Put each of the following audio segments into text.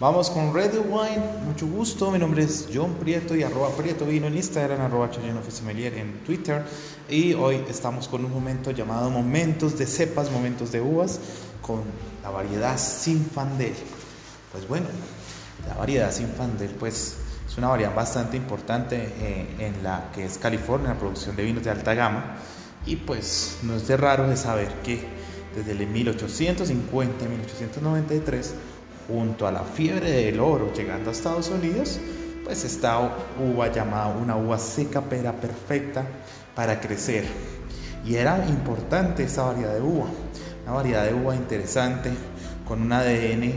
Vamos con Red Wine, mucho gusto, mi nombre es John Prieto y arroba Prieto Vino en Instagram, arroba en Twitter. Y hoy estamos con un momento llamado Momentos de Cepas, Momentos de Uvas con la variedad Sinfandel. Pues bueno, la variedad Sinfandel pues es una variedad bastante importante eh, en la que es California, la producción de vinos de alta gama. Y pues no es de raro de saber que desde el 1850 1893 junto a la fiebre del oro llegando a Estados Unidos, pues esta uva llamada una uva seca pero perfecta para crecer. Y era importante esta variedad de uva, una variedad de uva interesante con un ADN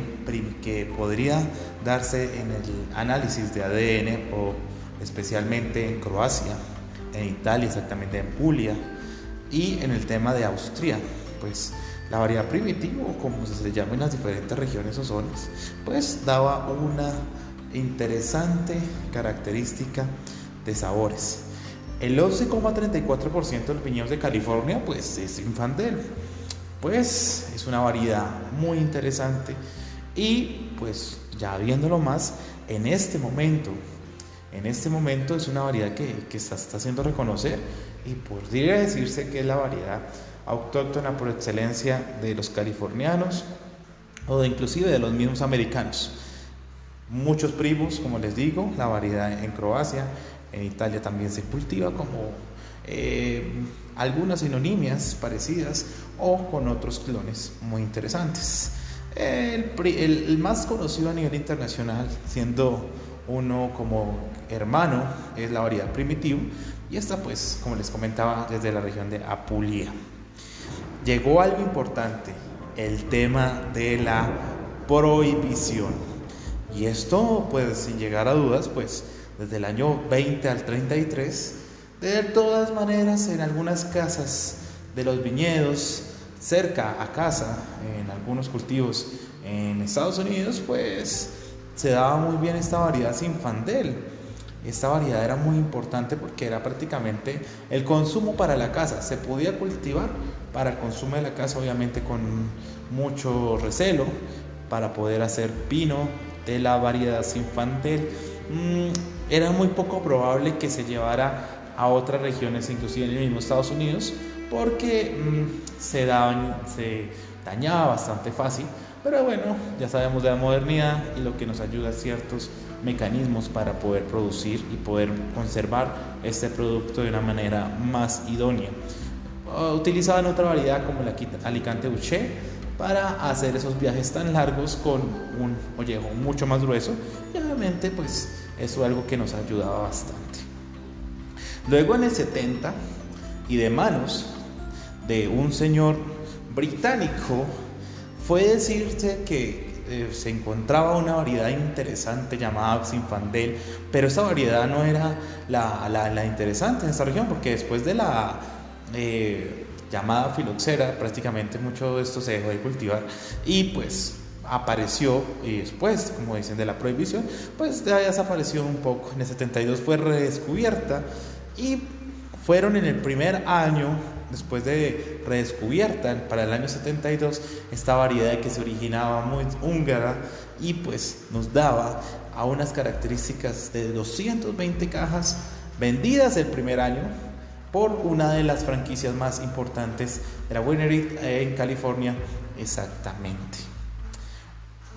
que podría darse en el análisis de ADN o especialmente en Croacia, en Italia, exactamente en Puglia y en el tema de Austria, pues la variedad primitiva, como se llama en las diferentes regiones o zonas, pues daba una interesante característica de sabores. El 11,34% de los viñedos de California, pues es infandel. Pues es una variedad muy interesante y pues ya viéndolo más, en este momento, en este momento es una variedad que, que está, está haciendo reconocer y podría decirse que es la variedad autóctona por excelencia de los californianos o de inclusive de los mismos americanos. Muchos primos, como les digo, la variedad en Croacia, en Italia también se cultiva como eh, algunas sinonimias parecidas o con otros clones muy interesantes. El, más conocido a nivel internacional, siendo uno como hermano, es la variedad primitivo y esta pues, como les comentaba, desde la región de Apulia llegó algo importante, el tema de la prohibición. Y esto, pues sin llegar a dudas, pues desde el año 20 al 33, de todas maneras en algunas casas de los viñedos, cerca a casa, en algunos cultivos en Estados Unidos, pues se daba muy bien esta variedad sin fandel esta variedad era muy importante porque era prácticamente el consumo para la casa. Se podía cultivar para el consumo de la casa, obviamente con mucho recelo, para poder hacer vino de la variedad sinfantel. Mm, era muy poco probable que se llevara a otras regiones, inclusive en el mismo Estados Unidos, porque mm, se, daban, se dañaba bastante fácil. Pero bueno, ya sabemos de la modernidad y lo que nos ayuda ciertos mecanismos para poder producir y poder conservar este producto de una manera más idónea. Ah, utilizaban otra variedad como la Alicante Boucher para hacer esos viajes tan largos con un ollejo mucho más grueso y obviamente pues eso es algo que nos ayudaba bastante. Luego en el 70 y de manos de un señor británico fue decirse que eh, se encontraba una variedad interesante llamada Sinfandel, pero esa variedad no era la, la, interesante en esta región, porque después de la eh, llamada filoxera, prácticamente mucho de esto se dejó de cultivar y pues apareció y después, como dicen, de la prohibición, pues ya desapareció un poco. En el 72 fue redescubierta y fueron en el primer año después de redescubierta para el año 72 esta variedad que se originaba muy húngara y pues nos daba a unas características de 220 cajas vendidas el primer año por una de las franquicias más importantes de la Winery en California exactamente.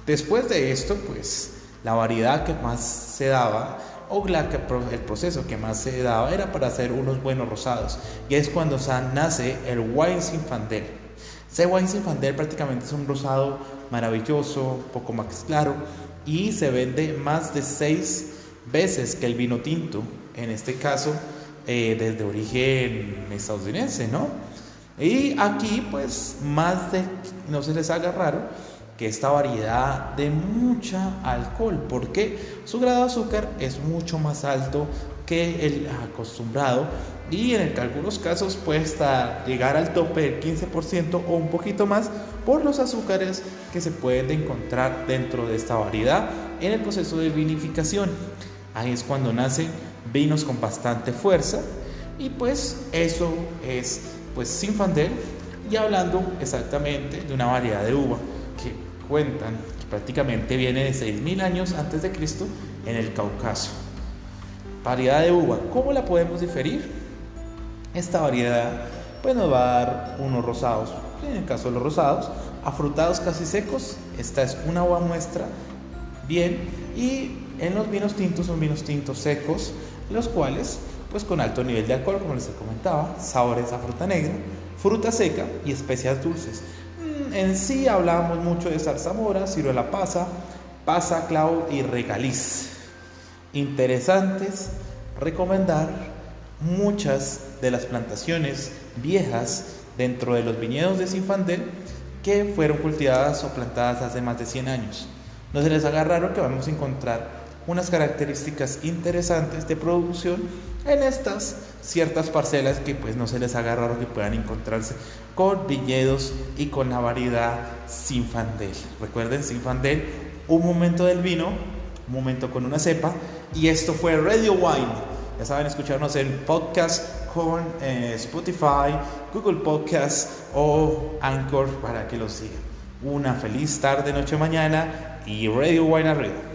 Después de esto pues la variedad que más se daba o el proceso que más se daba era para hacer unos buenos rosados. Y es cuando nace el wine sinfandel. Ese wine sinfandel prácticamente es un rosado maravilloso, poco más claro y se vende más de seis veces que el vino tinto, en este caso eh, desde origen estadounidense, ¿no? Y aquí pues más de, no se les haga raro, que esta variedad de mucha alcohol, porque su grado de azúcar es mucho más alto que el acostumbrado y en algunos casos puede estar, llegar al tope del 15% o un poquito más por los azúcares que se pueden encontrar dentro de esta variedad en el proceso de vinificación. Ahí es cuando nacen vinos con bastante fuerza y pues eso es pues Sinfandel y hablando exactamente de una variedad de uva que cuentan prácticamente viene de 6.000 años antes de Cristo en el Cáucaso. Variedad de uva, ¿cómo la podemos diferir? Esta variedad pues nos va a dar unos rosados, en el caso de los rosados, afrutados casi secos, esta es una uva muestra bien y en los vinos tintos son vinos tintos secos, los cuales pues con alto nivel de alcohol, como les comentaba, sabores a fruta negra, fruta seca y especias dulces. En sí hablamos mucho de zarzamora, ciruela pasa, pasa, clavo y regaliz. Interesantes, recomendar muchas de las plantaciones viejas dentro de los viñedos de Sinfandel que fueron cultivadas o plantadas hace más de 100 años. No se les haga raro que vamos a encontrar unas características interesantes de producción en estas ciertas parcelas que pues no se les haga raro que puedan encontrarse con viñedos y con la variedad Sinfandel. Recuerden Sinfandel, un momento del vino, un momento con una cepa y esto fue Radio Wine ya saben, escucharnos en podcast con eh, Spotify, Google Podcast o Anchor para que los sigan. Una feliz tarde, noche, mañana y Radio Wine arriba.